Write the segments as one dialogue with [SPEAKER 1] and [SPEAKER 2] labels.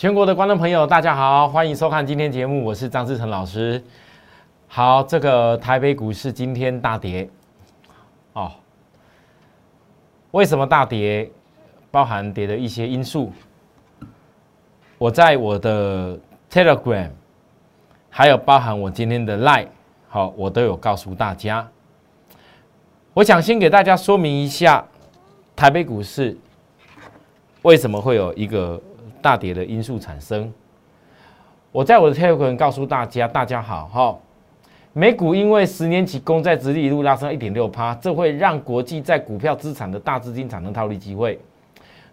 [SPEAKER 1] 全国的观众朋友，大家好，欢迎收看今天节目，我是张志成老师。好，这个台北股市今天大跌，哦，为什么大跌？包含跌的一些因素，我在我的 Telegram，还有包含我今天的 Line，好，我都有告诉大家。我想先给大家说明一下台北股市为什么会有一个大跌的因素产生。我在我的 Telegram 告诉大家，大家好哈。美股因为十年期公债殖利率拉升一点六趴，这会让国际在股票资产的大资金产生套利机会，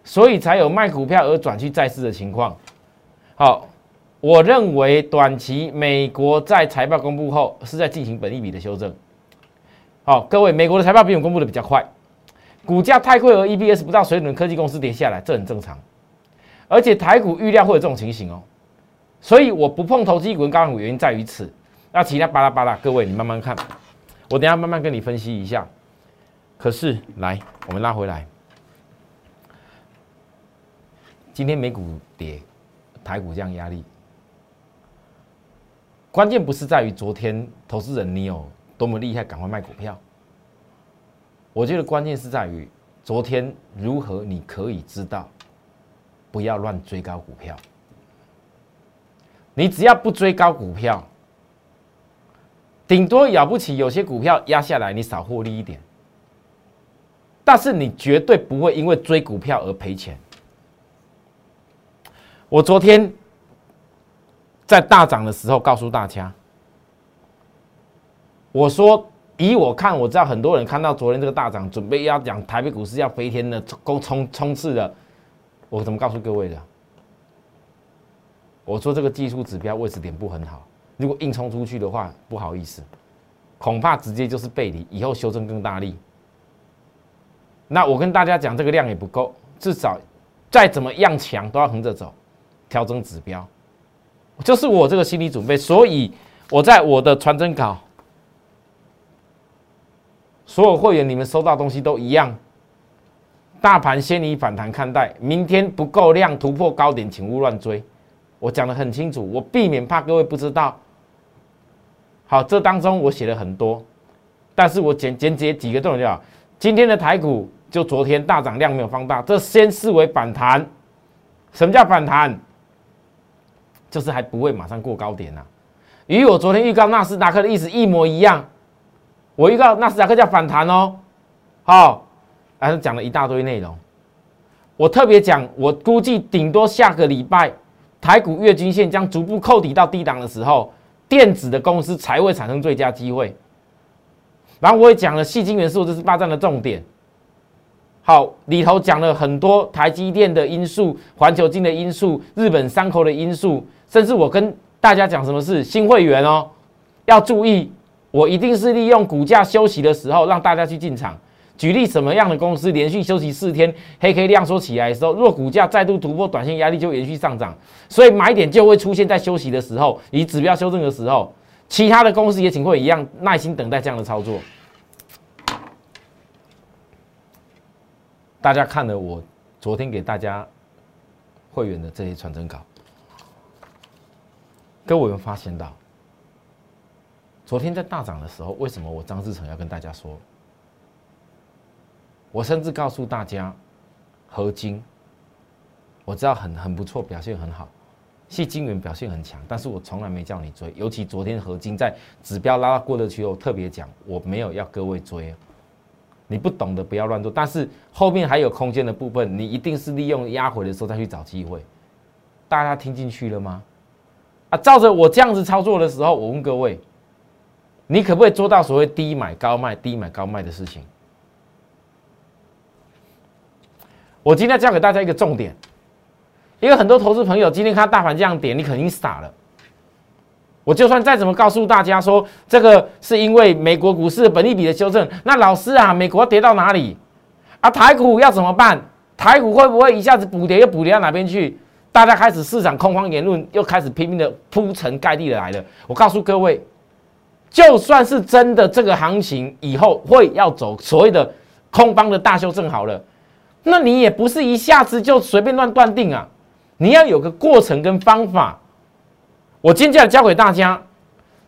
[SPEAKER 1] 所以才有卖股票而转去债市的情况。好，我认为短期美国在财报公布后是在进行本一笔的修正。好，各位，美国的财报比我公布的比较快，股价太贵而 EPS 不到水准的科技公司跌下来，这很正常。而且台股预料会有这种情形哦，所以我不碰投机股跟高股原因在于此。那其他巴拉巴拉，各位你慢慢看，我等下慢慢跟你分析一下。可是来，我们拉回来，今天美股跌，台股这样压力，关键不是在于昨天投资人你有多么厉害，赶快卖股票。我觉得关键是在于昨天如何你可以知道，不要乱追高股票。你只要不追高股票。顶多了不起，有些股票压下来，你少获利一点，但是你绝对不会因为追股票而赔钱。我昨天在大涨的时候告诉大家，我说以我看，我知道很多人看到昨天这个大涨，准备要讲台北股市要飞天的冲冲冲刺的，我怎么告诉各位的？我说这个技术指标位置点不很好。如果硬冲出去的话，不好意思，恐怕直接就是背离，以后修正更大力。那我跟大家讲，这个量也不够，至少再怎么样强都要横着走，调整指标，就是我这个心理准备。所以我在我的传真稿，所有会员你们收到东西都一样，大盘先以反弹看待，明天不够量突破高点，请勿乱追。我讲的很清楚，我避免怕各位不知道。好，这当中我写了很多，但是我简简洁几个重点就好。今天的台股就昨天大涨量没有放大，这先视为反弹。什么叫反弹？就是还不会马上过高点呐。与我昨天预告纳斯达克的意思一模一样。我预告纳斯达克叫反弹哦。好，还是讲了一大堆内容。我特别讲，我估计顶多下个礼拜台股月均线将逐步扣底到低档的时候。电子的公司才会产生最佳机会。然后我也讲了，细晶元素这是霸占的重点。好，里头讲了很多台积电的因素、环球金的因素、日本三口的因素，甚至我跟大家讲什么是新会员哦，要注意，我一定是利用股价休息的时候让大家去进场。举例什么样的公司连续休息四天，黑 K 量缩起来的时候，若股价再度突破短线压力，就延续上涨，所以买点就会出现在休息的时候，以指标修正的时候。其他的公司也请会一样耐心等待这样的操作。大家看了我昨天给大家会员的这些传真稿，各位有发现到，昨天在大涨的时候，为什么我张志成要跟大家说？我甚至告诉大家，合金，我知道很很不错，表现很好，细晶圆表现很强，但是我从来没叫你追，尤其昨天合金在指标拉到过得去后，特别讲我没有要各位追，你不懂的不要乱做，但是后面还有空间的部分，你一定是利用压回的时候再去找机会，大家听进去了吗？啊，照着我这样子操作的时候，我问各位，你可不可以做到所谓低买高卖、低买高卖的事情？我今天教给大家一个重点，因为很多投资朋友今天看大盘这样跌，你肯定傻了。我就算再怎么告诉大家说，这个是因为美国股市本利比的修正，那老师啊，美国跌到哪里啊？台股要怎么办？台股会不会一下子补跌又补跌到哪边去？大家开始市场恐慌言论又开始拼命的铺陈盖地的来了。我告诉各位，就算是真的这个行情以后会要走所谓的空方的大修正好了。那你也不是一下子就随便乱断定啊！你要有个过程跟方法。我今天就要教给大家，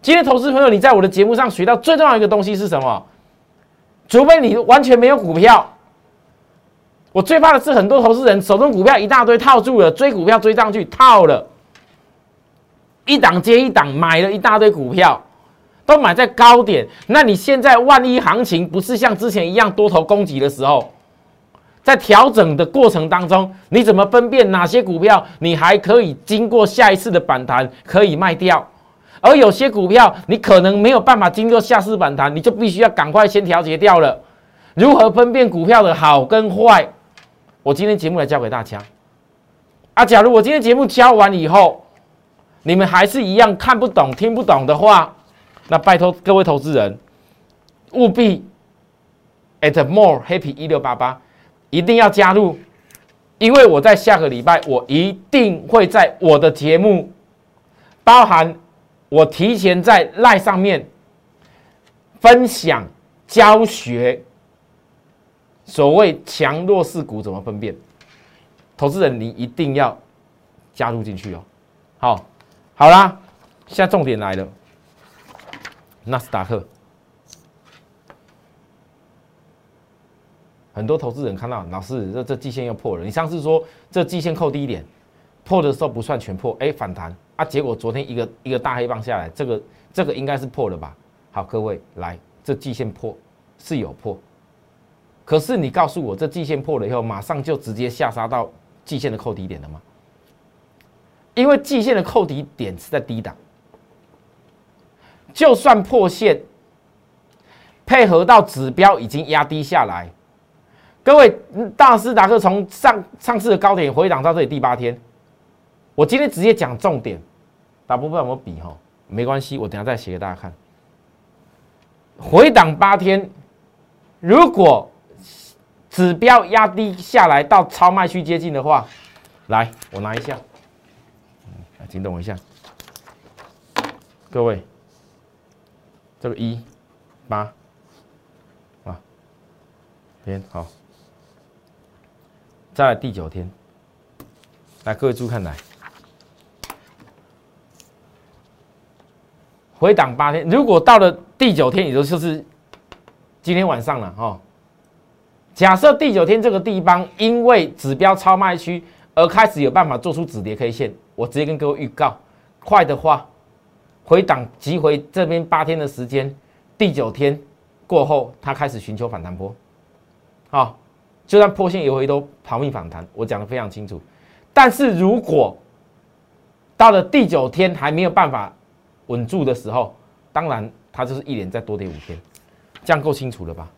[SPEAKER 1] 今天投资朋友，你在我的节目上学到最重要一个东西是什么？除非你完全没有股票，我最怕的是很多投资人手中股票一大堆套住了，追股票追上去套了，一档接一档买了一大堆股票，都买在高点。那你现在万一行情不是像之前一样多头攻击的时候，在调整的过程当中，你怎么分辨哪些股票你还可以经过下一次的反弹可以卖掉？而有些股票，你可能没有办法经过下次反弹，你就必须要赶快先调节掉了。如何分辨股票的好跟坏？我今天节目来教给大家。啊，假如我今天节目教完以后，你们还是一样看不懂、听不懂的话，那拜托各位投资人，务必 at more happy 一六八八一定要加入，因为我在下个礼拜，我一定会在我的节目包含。我提前在赖上面分享教学，所谓强弱势股怎么分辨？投资人你一定要加入进去哦。好，好啦，现在重点来了，纳斯达克，很多投资人看到老师这这季线又破了，你上次说这季线扣低点，破的时候不算全破，哎，反弹。啊！结果昨天一个一个大黑棒下来，这个这个应该是破了吧？好，各位来，这季线破是有破，可是你告诉我，这季线破了以后，马上就直接下杀到季线的扣低点了吗？因为季线的扣底点是在低档，就算破线，配合到指标已经压低下来，各位，大斯达克从上上次的高点回档到这里第八天，我今天直接讲重点。大部分我比哈没关系，我等下再写给大家看。回档八天，如果指标压低下来到超卖区接近的话，来我拿一下，请等我一下，各位，这个一八啊，边好，再来第九天，来各位注意看来。回档八天，如果到了第九天，也就是今天晚上了哈。假设第九天这个地方因为指标超卖区而开始有办法做出止跌 K 线，我直接跟各位预告，快的话回档急回这边八天的时间，第九天过后它开始寻求反弹波，好，就算破线也会都逃命反弹，我讲的非常清楚。但是如果到了第九天还没有办法，稳住的时候，当然它就是一连再多跌五天，这样够清楚了吧？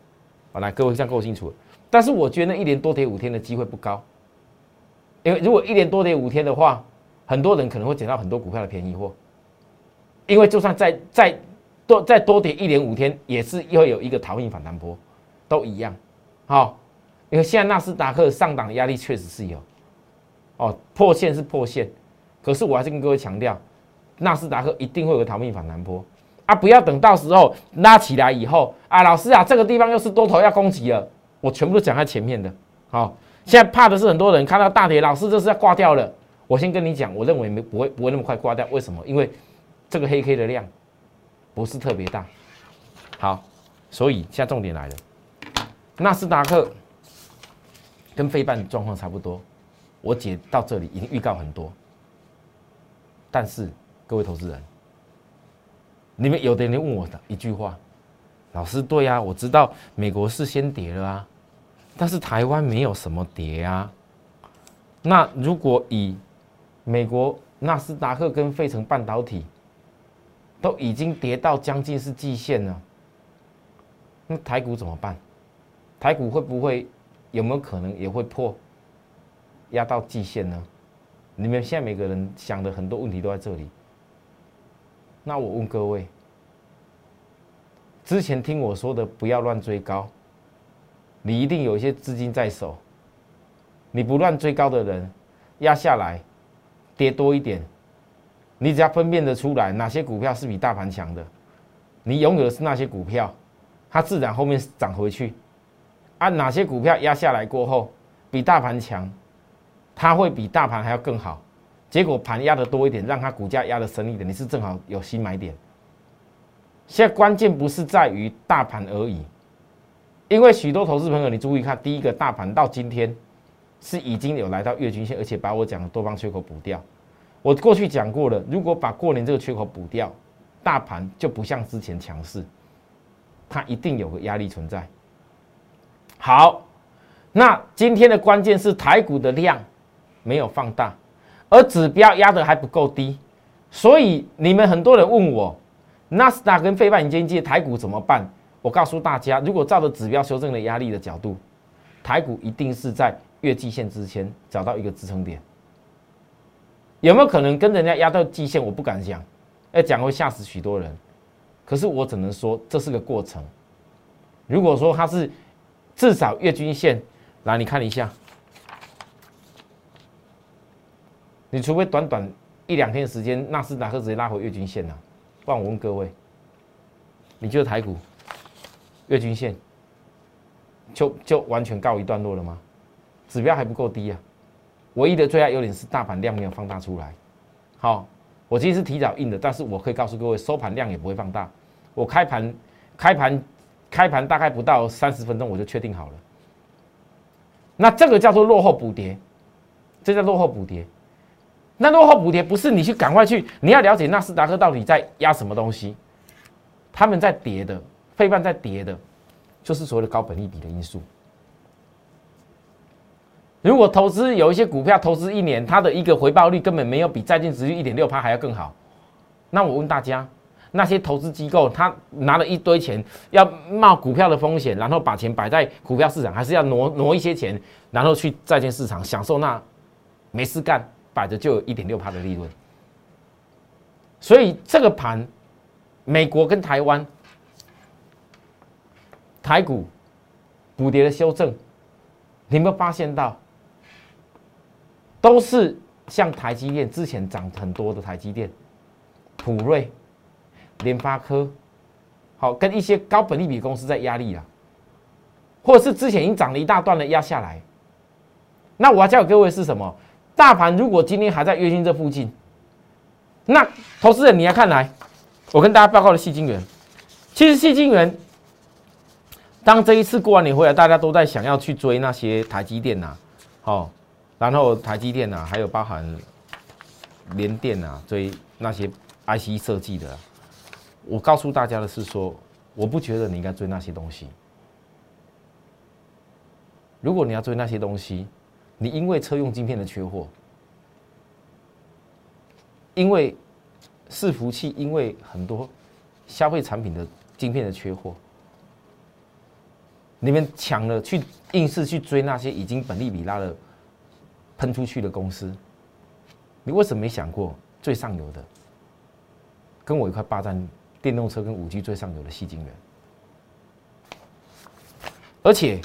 [SPEAKER 1] 好，来各位这样够清楚。但是我觉得一连多跌五天的机会不高，因为如果一连多跌五天的话，很多人可能会捡到很多股票的便宜货。因为就算再再多再多跌一连五天，也是会有一个逃命反弹波，都一样。好，因为现在纳斯达克上档压力确实是有，哦，破线是破线，可是我还是跟各位强调。纳斯达克一定会有个逃命反弹波啊！不要等到时候拉起来以后啊，老师啊，这个地方又是多头要攻击了，我全部都讲在前面的。好，现在怕的是很多人看到大跌，老师这是要挂掉了。我先跟你讲，我认为没不会不会那么快挂掉。为什么？因为这个黑 K 的量不是特别大。好，所以现在重点来了，纳斯达克跟非半状况差不多。我解到这里已经预告很多，但是。各位投资人，你们有的人问我的一句话：“老师，对呀，我知道美国是先跌了啊，但是台湾没有什么跌啊。那如果以美国纳斯达克跟费城半导体都已经跌到将近是季线了，那台股怎么办？台股会不会有没有可能也会破压到季线呢？你们现在每个人想的很多问题都在这里。”那我问各位，之前听我说的不要乱追高，你一定有一些资金在手。你不乱追高的人，压下来跌多一点，你只要分辨得出来哪些股票是比大盘强的，你拥有的是那些股票，它自然后面涨回去。啊，哪些股票压下来过后比大盘强，它会比大盘还要更好。结果盘压的多一点，让它股价压的深一点，你是正好有新买点。现在关键不是在于大盘而已，因为许多投资朋友，你注意看，第一个大盘到今天是已经有来到月均线，而且把我讲的多方缺口补掉。我过去讲过了，如果把过年这个缺口补掉，大盘就不像之前强势，它一定有个压力存在。好，那今天的关键是台股的量没有放大，而指标压的还不够低，所以你们很多人问我。纳斯达跟费半经济台股怎么办？我告诉大家，如果照着指标修正的压力的角度，台股一定是在月季线之前找到一个支撑点。有没有可能跟人家压到季线？我不敢讲，要讲会吓死许多人。可是我只能说这是个过程。如果说它是至少月均线，来你看一下，你除非短短一两天时间，纳斯达克直接拉回月均线了。帮我问各位，你就是台股月均线就就完全告一段落了吗？指标还不够低啊！唯一的最大优点是大盘量没有放大出来。好，我其实提早印的，但是我可以告诉各位，收盘量也不会放大。我开盘开盘开盘大概不到三十分钟，我就确定好了。那这个叫做落后补跌，这叫落后补跌。那落后补跌不是你去赶快去，你要了解纳斯达克到底在压什么东西，他们在跌的，费半在跌的，就是所谓的高本利比的因素。如果投资有一些股票，投资一年，它的一个回报率根本没有比债券值率一点六趴还要更好，那我问大家，那些投资机构他拿了一堆钱要冒股票的风险，然后把钱摆在股票市场，还是要挪挪一些钱，然后去债券市场享受那没事干？摆着就有一点六趴的利润，所以这个盘，美国跟台湾台股补跌的修正，你有没有发现到，都是像台积电之前涨很多的台积电、普瑞、联发科，好跟一些高本利比公司在压力啊，或者是之前已经涨了一大段的压下来，那我要教各位是什么？大盘如果今天还在月线这附近，那投资人你要看来，我跟大家报告的细晶元，其实细晶元，当这一次过完年回来，大家都在想要去追那些台积电呐，好，然后台积电呐，还有包含联电呐，追那些 IC 设计的，我告诉大家的是说，我不觉得你应该追那些东西，如果你要追那些东西。你因为车用晶片的缺货，因为伺服器，因为很多消费产品的晶片的缺货，你们抢了去硬是去追那些已经本利比拉了喷出去的公司，你为什么没想过最上游的，跟我一块霸占电动车跟五 G 最上游的细晶圆？而且，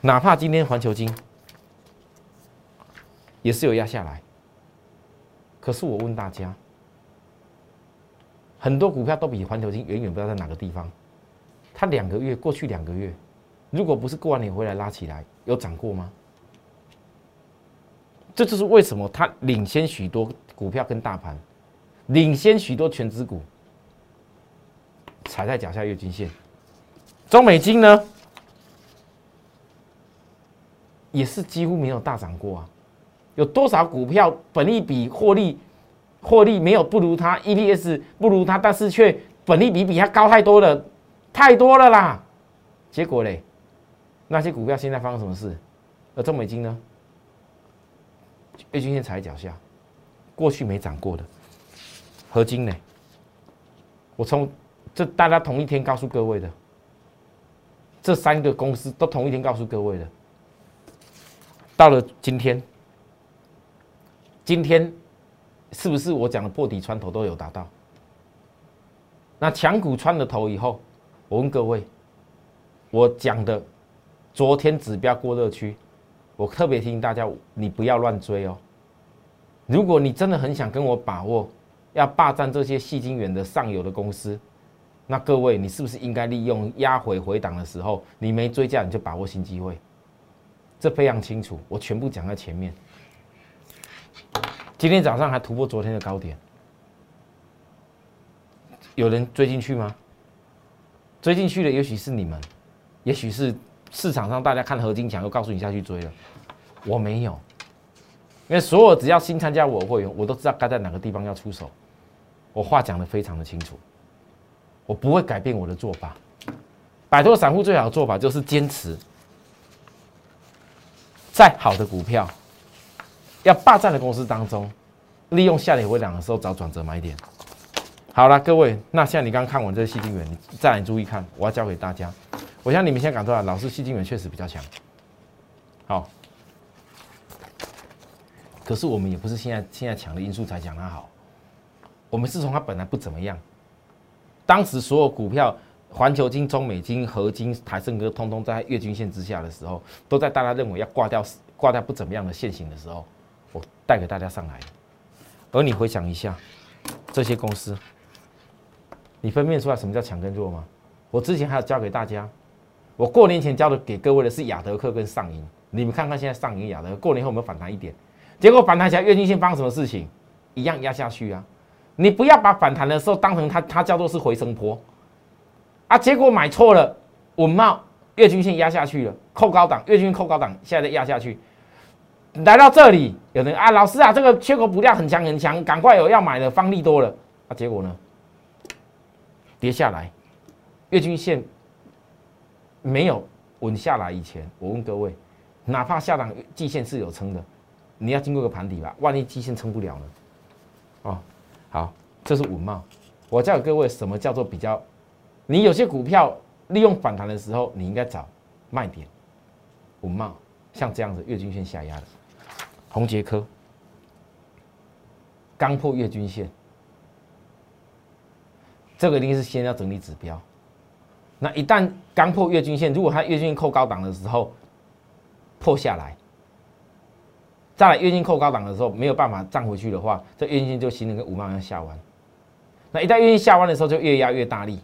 [SPEAKER 1] 哪怕今天环球金。也是有压下来，可是我问大家，很多股票都比环球金远远不知道在哪个地方。它两个月过去两个月，如果不是过完年回来拉起来，有涨过吗？这就是为什么它领先许多股票跟大盘，领先许多全资股，踩在脚下月均线。中美金呢，也是几乎没有大涨过啊。有多少股票本利比获利获利没有不如它 EPS 不如它，但是却本利比比它高太多了，太多了啦！结果嘞，那些股票现在发生什么事？而中美金呢？月均线踩脚下，过去没涨过的合金呢？我从这大家同一天告诉各位的，这三个公司都同一天告诉各位的，到了今天。今天是不是我讲的破底穿头都有达到？那强股穿了头以后，我问各位，我讲的昨天指标过热区，我特别提醒大家，你不要乱追哦。如果你真的很想跟我把握，要霸占这些细晶圆的上游的公司，那各位你是不是应该利用压回回档的时候，你没追价你就把握新机会？这非常清楚，我全部讲在前面。今天早上还突破昨天的高点，有人追进去吗？追进去的也许是你们，也许是市场上大家看合金强又告诉你下去追了，我没有，因为所有只要新参加我会员，我都知道该在哪个地方要出手，我话讲的非常的清楚，我不会改变我的做法。摆脱散户最好的做法就是坚持，在好的股票要霸占的公司当中，利用下跌回档的时候找转折买点。好了，各位，那现在你刚刚看完这个细晶元，你再来注意看，我要教给大家。我想你们现在感受到，老师细晶元确实比较强。好，可是我们也不是现在现在强的因素才讲它好，我们是从它本来不怎么样，当时所有股票。环球金、中美金、合金、台盛哥，通通在月均线之下的时候，都在大家认为要挂掉、挂掉不怎么样的线型的时候，我带给大家上来。而你回想一下，这些公司，你分辨出来什么叫强跟弱吗？我之前还有教给大家，我过年前教的给各位的是亚德克跟上银，你们看看现在上银、亚德，过年后有没有反弹一点？结果反弹起来，月均线发生什么事情？一样压下去啊！你不要把反弹的时候当成它，它叫做是回升坡。啊！结果买错了，稳茂月均线压下去了，扣高档，月均扣高档，现在压下去，来到这里，有人啊，老师啊，这个缺口补量很强很强，赶快有要买的，方力多了啊！结果呢，跌下来，月均线没有稳下来以前，我问各位，哪怕下档季线是有撑的，你要经过个盘底吧？万一季线撑不了呢？哦，好，这是稳茂，我教各位什么叫做比较。你有些股票利用反弹的时候，你应该找卖点。五茂像这样子月均线下压的，红杰科刚破月均线，这个一定是先要整理指标。那一旦刚破月均线，如果它月均线扣高档的时候破下来，再来月均扣高档的时候没有办法涨回去的话，这月均线就形成跟五茂一样下弯。那一旦月均下弯的时候，就越压越大力。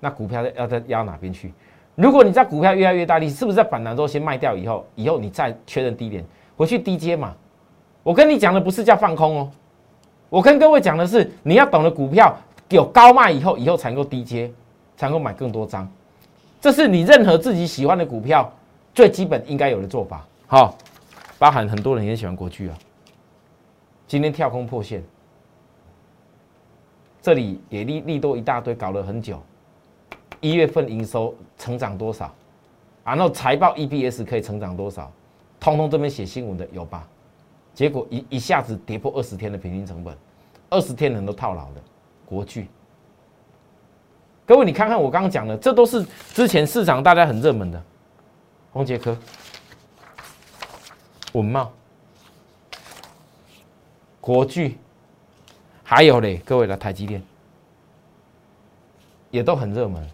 [SPEAKER 1] 那股票要在压到哪边去？如果你在股票越来越大力，是不是在反弹之后先卖掉以后，以后你再确认低点回去低接嘛？我跟你讲的不是叫放空哦，我跟各位讲的是你要懂得股票有高卖以后，以后才能够低接，才能够买更多张。这是你任何自己喜欢的股票最基本应该有的做法。好，包含很多人也喜欢国巨啊，今天跳空破线，这里也利利多一大堆，搞了很久。一月份营收成长多少？然后财报 EPS 可以成长多少？通通这边写新闻的有吧？结果一一下子跌破二十天的平均成本，二十天人都套牢了。国巨，各位你看看我刚刚讲的，这都是之前市场大家很热门的，宏杰科、文茂、国巨，还有嘞，各位的台积电，也都很热门。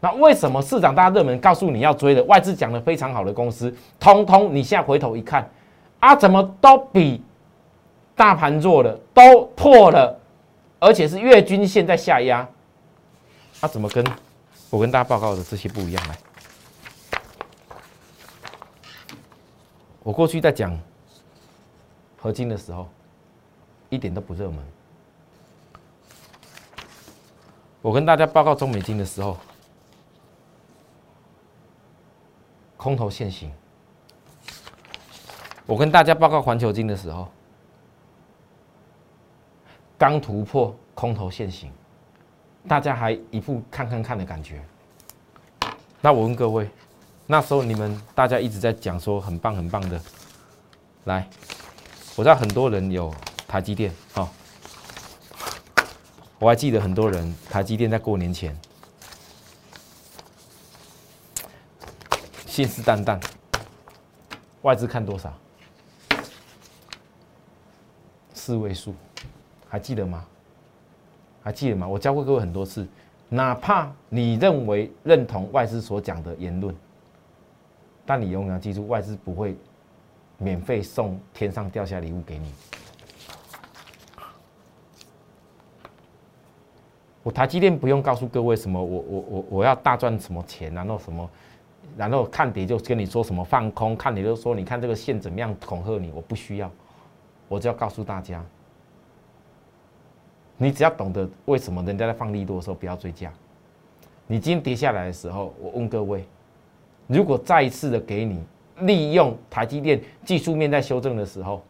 [SPEAKER 1] 那为什么市场大家热门告诉你要追的外资讲的非常好的公司，通通你现在回头一看，啊，怎么都比大盘弱了，都破了，而且是月均线在下压，啊，怎么跟我跟大家报告的这些不一样？来，我过去在讲合金的时候，一点都不热门。我跟大家报告中美金的时候。空头现行，我跟大家报告环球金的时候，刚突破空头现行，大家还一副看看看的感觉。那我问各位，那时候你们大家一直在讲说很棒很棒的，来，我知道很多人有台积电啊，我还记得很多人台积电在过年前。信誓旦旦，外资看多少？四位数，还记得吗？还记得吗？我教过各位很多次，哪怕你认为认同外资所讲的言论，但你永远要记住，外资不会免费送天上掉下礼物给你。我台积电不用告诉各位什么，我我我我要大赚什么钱，然后什么。然后看跌就跟你说什么放空，看跌就说你看这个线怎么样恐吓你，我不需要，我就要告诉大家，你只要懂得为什么人家在放利多的时候不要追加。你今天跌下来的时候，我问各位，如果再一次的给你利用台积电技术面在修正的时候，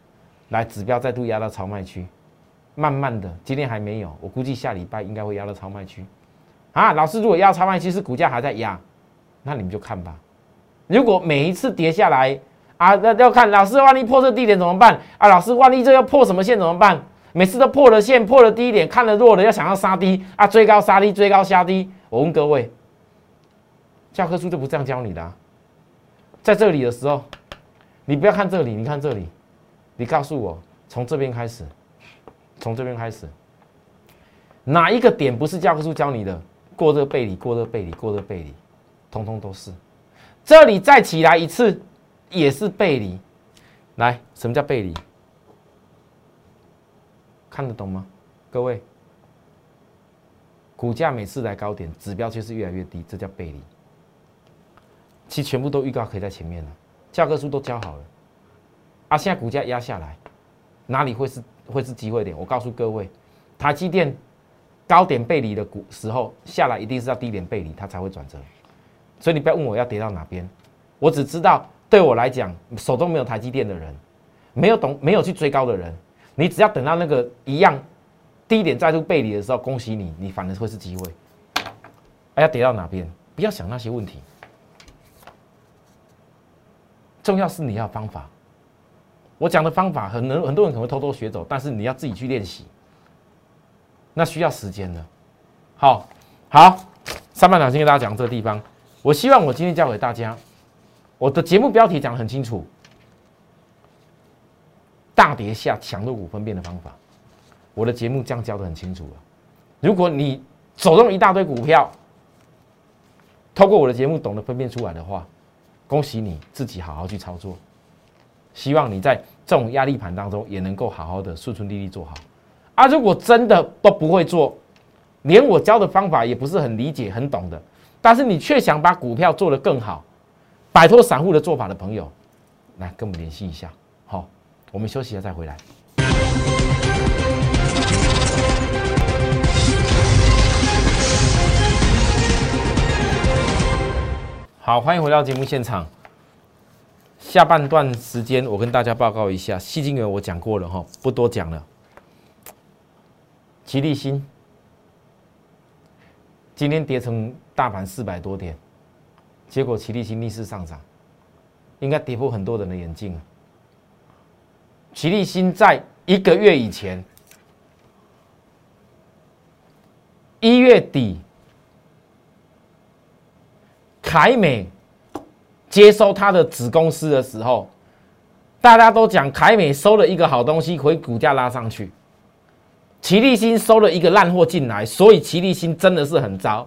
[SPEAKER 1] 来指标再度压到超卖区，慢慢的，今天还没有，我估计下礼拜应该会压到超卖区。啊，老师，如果压超卖区是股价还在压，那你们就看吧。如果每一次跌下来啊，那要看老师万一破这低点怎么办啊？老师万一这要破什么线怎么办？每次都破了线，破了低点，看了弱的要想要杀低啊，追高杀低，追高杀低。我问各位，教科书就不这样教你的。在这里的时候，你不要看这里，你看这里，你告诉我，从这边开始，从这边开始，哪一个点不是教科书教你的？过热背离，过热背离，过热背离，通通都是。这里再起来一次，也是背离。来，什么叫背离？看得懂吗，各位？股价每次来高点，指标却是越来越低，这叫背离。其实全部都预告可以在前面了，教科书都教好了。啊，现在股价压下来，哪里会是会是机会点？我告诉各位，台积电高点背离的股时候下来，一定是要低点背离，它才会转折。所以你不要问我要跌到哪边，我只知道对我来讲，手中没有台积电的人，没有懂没有去追高的人。你只要等到那个一样低点再度背离的时候，恭喜你，你反而会是机会。哎，要跌到哪边？不要想那些问题，重要是你要方法。我讲的方法，很能很多人可能偷偷学走，但是你要自己去练习，那需要时间的。好，好，上半场先跟大家讲这个地方。我希望我今天教给大家，我的节目标题讲的很清楚。大跌下强弱股分辨的方法，我的节目这样教的很清楚了。如果你手中一大堆股票，透过我的节目懂得分辨出来的话，恭喜你自己好好去操作。希望你在这种压力盘当中也能够好好的顺顺利利做好。啊，如果真的都不会做，连我教的方法也不是很理解、很懂的，但是你却想把股票做得更好，摆脱散户的做法的朋友，来跟我们联系一下。好我们休息一下再回来。好，欢迎回到节目现场。下半段时间，我跟大家报告一下，细金元我讲过了哈，不多讲了。吉利新今天跌成大盘四百多点，结果吉利新逆势上涨，应该跌破很多人的眼镜。齐立新在一个月以前，一月底，凯美接收他的子公司的时候，大家都讲凯美收了一个好东西，以股价拉上去。齐立新收了一个烂货进来，所以齐立新真的是很糟，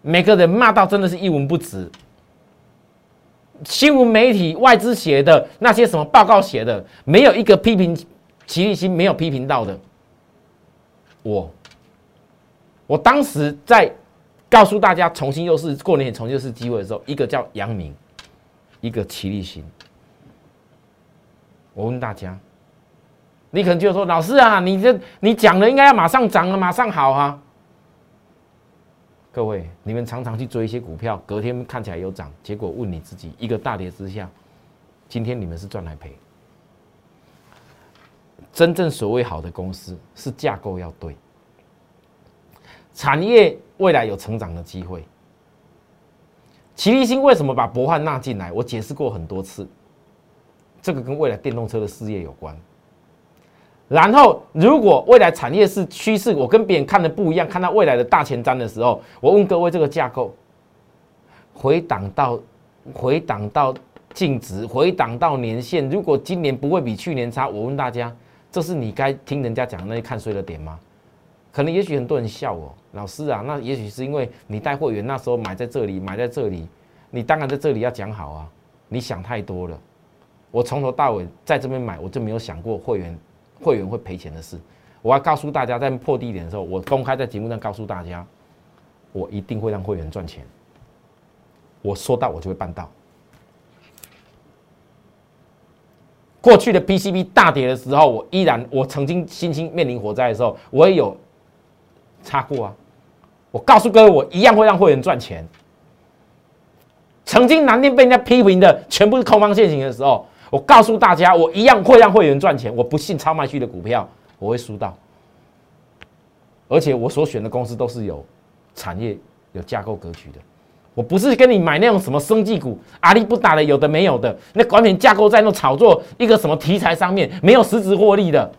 [SPEAKER 1] 每个人骂到真的是一文不值。新闻媒体、外资写的那些什么报告写的，没有一个批评齐立新没有批评到的。我，我当时在告诉大家重新又是过年重新又是机会的时候，一个叫杨明，一个齐立新。我问大家，你可能就说老师啊，你这你讲的应该要马上涨了，马上好啊。各位，你们常常去追一些股票，隔天看起来有涨，结果问你自己，一个大跌之下，今天你们是赚还赔？真正所谓好的公司，是架构要对，产业未来有成长的机会。齐力新为什么把博汉纳进来？我解释过很多次，这个跟未来电动车的事业有关。然后，如果未来产业是趋势，我跟别人看的不一样，看到未来的大前瞻的时候，我问各位，这个架构回档到回档到净值，回档到年限，如果今年不会比去年差，我问大家，这是你该听人家讲那些看衰的点吗？可能也许很多人笑我，老师啊，那也许是因为你带会员那时候买在这里，买在这里，你当然在这里要讲好啊，你想太多了。我从头到尾在这边买，我就没有想过会员。会员会赔钱的事，我要告诉大家，在破低点的时候，我公开在节目上告诉大家，我一定会让会员赚钱。我说到，我就会办到。过去的 PCB 大跌的时候，我依然我曾经新兴面临火灾的时候，我也有擦过啊。我告诉各位，我一样会让会员赚钱。曾经南电被人家批评的全部是空方现行的时候，我告诉大家，我一样会让会员赚钱。我不信超卖区的股票我会输到，而且我所选的公司都是有产业、有架构格局的。我不是跟你买那种什么生技股，阿里不打的，有的没有的，那管理架构在那炒作一个什么题材上面，没有实质获利的。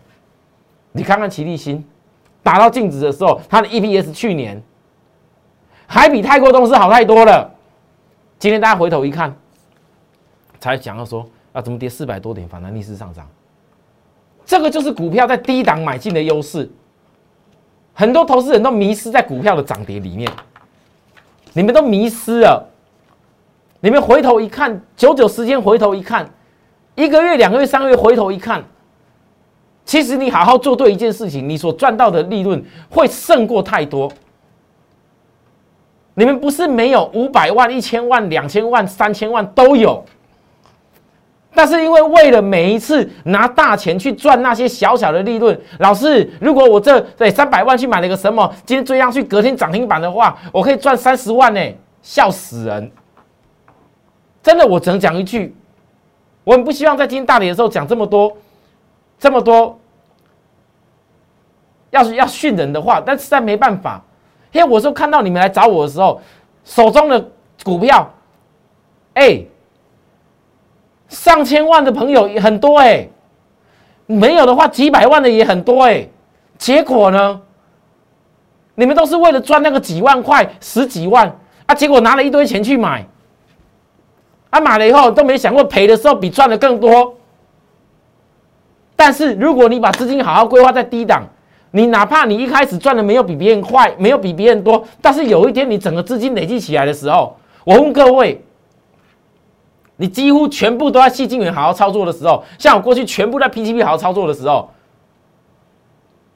[SPEAKER 1] 你看看齐立新打到净值的时候，它的 EPS 去年还比泰国公司好太多了。今天大家回头一看，才讲到说啊，怎么跌四百多点，反弹逆势上涨？这个就是股票在低档买进的优势。很多投资人都迷失在股票的涨跌里面。你们都迷失了，你们回头一看，久久时间回头一看，一个月、两个月、三个月回头一看，其实你好好做对一件事情，你所赚到的利润会胜过太多。你们不是没有五百万、一千万、两千万、三千万都有。但是因为为了每一次拿大钱去赚那些小小的利润，老师，如果我这对三百万去买了个什么，今天追上去，隔天涨停板的话，我可以赚三十万呢，笑死人！真的，我只能讲一句，我很不希望在今天大跌的时候讲这么多，这么多，要是要训人的话，但实在没办法，因为我说看到你们来找我的时候，手中的股票，哎。上千万的朋友也很多哎，没有的话几百万的也很多哎，结果呢？你们都是为了赚那个几万块、十几万啊，结果拿了一堆钱去买，啊买了以后都没想过赔的时候比赚的更多。但是如果你把资金好好规划在低档，你哪怕你一开始赚的没有比别人快，没有比别人多，但是有一天你整个资金累积起来的时候，我问各位。你几乎全部都在细晶元好好操作的时候，像我过去全部在 PCB 好好操作的时候，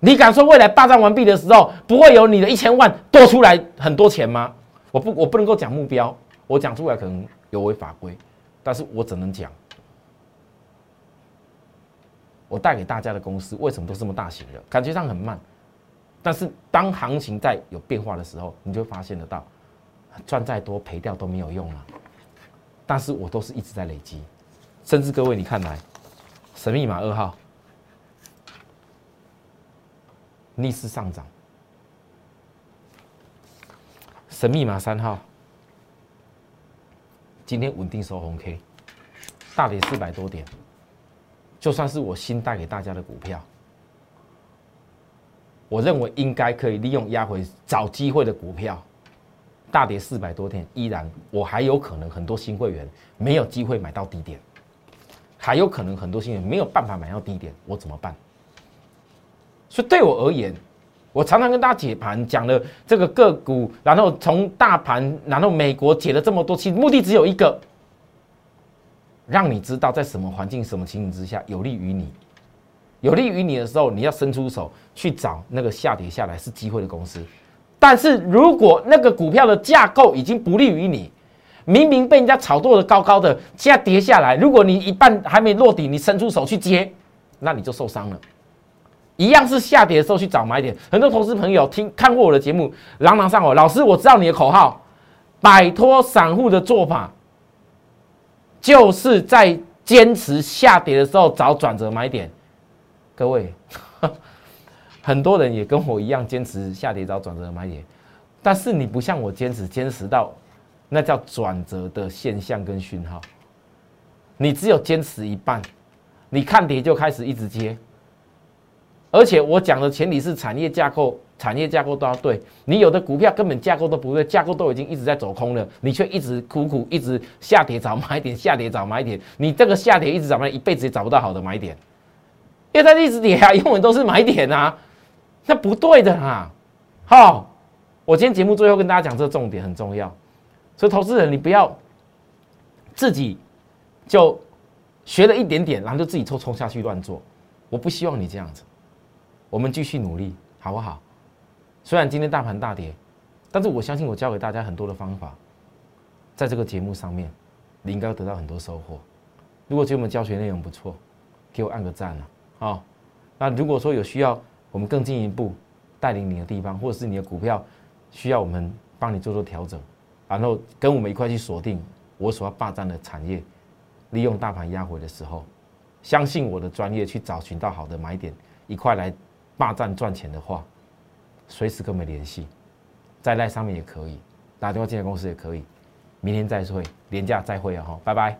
[SPEAKER 1] 你敢说未来霸占完毕的时候，不会有你的一千万多出来很多钱吗？我不，我不能够讲目标，我讲出来可能有违法规，但是我只能讲，我带给大家的公司为什么都这么大型的，感觉上很慢，但是当行情在有变化的时候，你就发现得到，赚再多赔掉都没有用了。但是我都是一直在累积，甚至各位你看来，神秘码二号。逆势上涨，神秘码三号。今天稳定收红 K，大跌四百多点，就算是我新带给大家的股票，我认为应该可以利用压回找机会的股票。大跌四百多天，依然我还有可能很多新会员没有机会买到低点，还有可能很多新人没有办法买到低点，我怎么办？所以对我而言，我常常跟大家解盘，讲了这个个股，然后从大盘，然后美国解了这么多期，目的只有一个，让你知道在什么环境、什么情形之下有利于你，有利于你的时候，你要伸出手去找那个下跌下来是机会的公司。但是如果那个股票的架构已经不利于你，明明被人家炒作的高高的，现在跌下来，如果你一半还没落底，你伸出手去接，那你就受伤了。一样是下跌的时候去找买点。很多投资朋友听看过我的节目，朗朗上口。老师，我知道你的口号，摆脱散户的做法，就是在坚持下跌的时候找转折买点。各位。很多人也跟我一样坚持下跌找转折买点，但是你不像我坚持坚持到那叫转折的现象跟讯号，你只有坚持一半，你看跌就开始一直接，而且我讲的前提是产业架构，产业架构都要对，你有的股票根本架构都不对，架构都已经一直在走空了，你却一直苦苦一直下跌找买点，下跌找买点，你这个下跌一直找买，一辈子也找不到好的买点，因为它一直跌啊，永远都是买点啊。那不对的哈，好，我今天节目最后跟大家讲这个重点很重要，所以投资人你不要自己就学了一点点，然后就自己冲冲下去乱做，我不希望你这样子，我们继续努力好不好？虽然今天大盘大跌，但是我相信我教给大家很多的方法，在这个节目上面，你应该得到很多收获。如果觉得我们教学内容不错，给我按个赞啊！好，那如果说有需要我们更进一步带领你的地方，或者是你的股票需要我们帮你做做调整，然后跟我们一块去锁定我所要霸占的产业，利用大盘压回的时候，相信我的专业去找寻到好的买点，一块来霸占赚钱的话，随时跟我们联系，在赖上面也可以，打电话进来公司也可以。明天再会，廉价再会啊！哈，拜拜。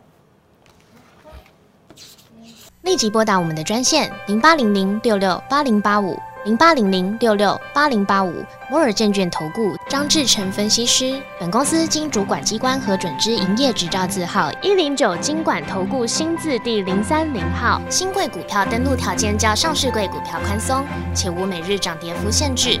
[SPEAKER 2] 立即拨打我们的专线零八零零六六八零八五零八零零六六八零八五摩尔证券投顾张志成分析师。本公司经主管机关核准之营业执照字号一零九金管投顾新字第零三零号。新贵股票登录条件较上市贵股票宽松，且无每日涨跌幅限制。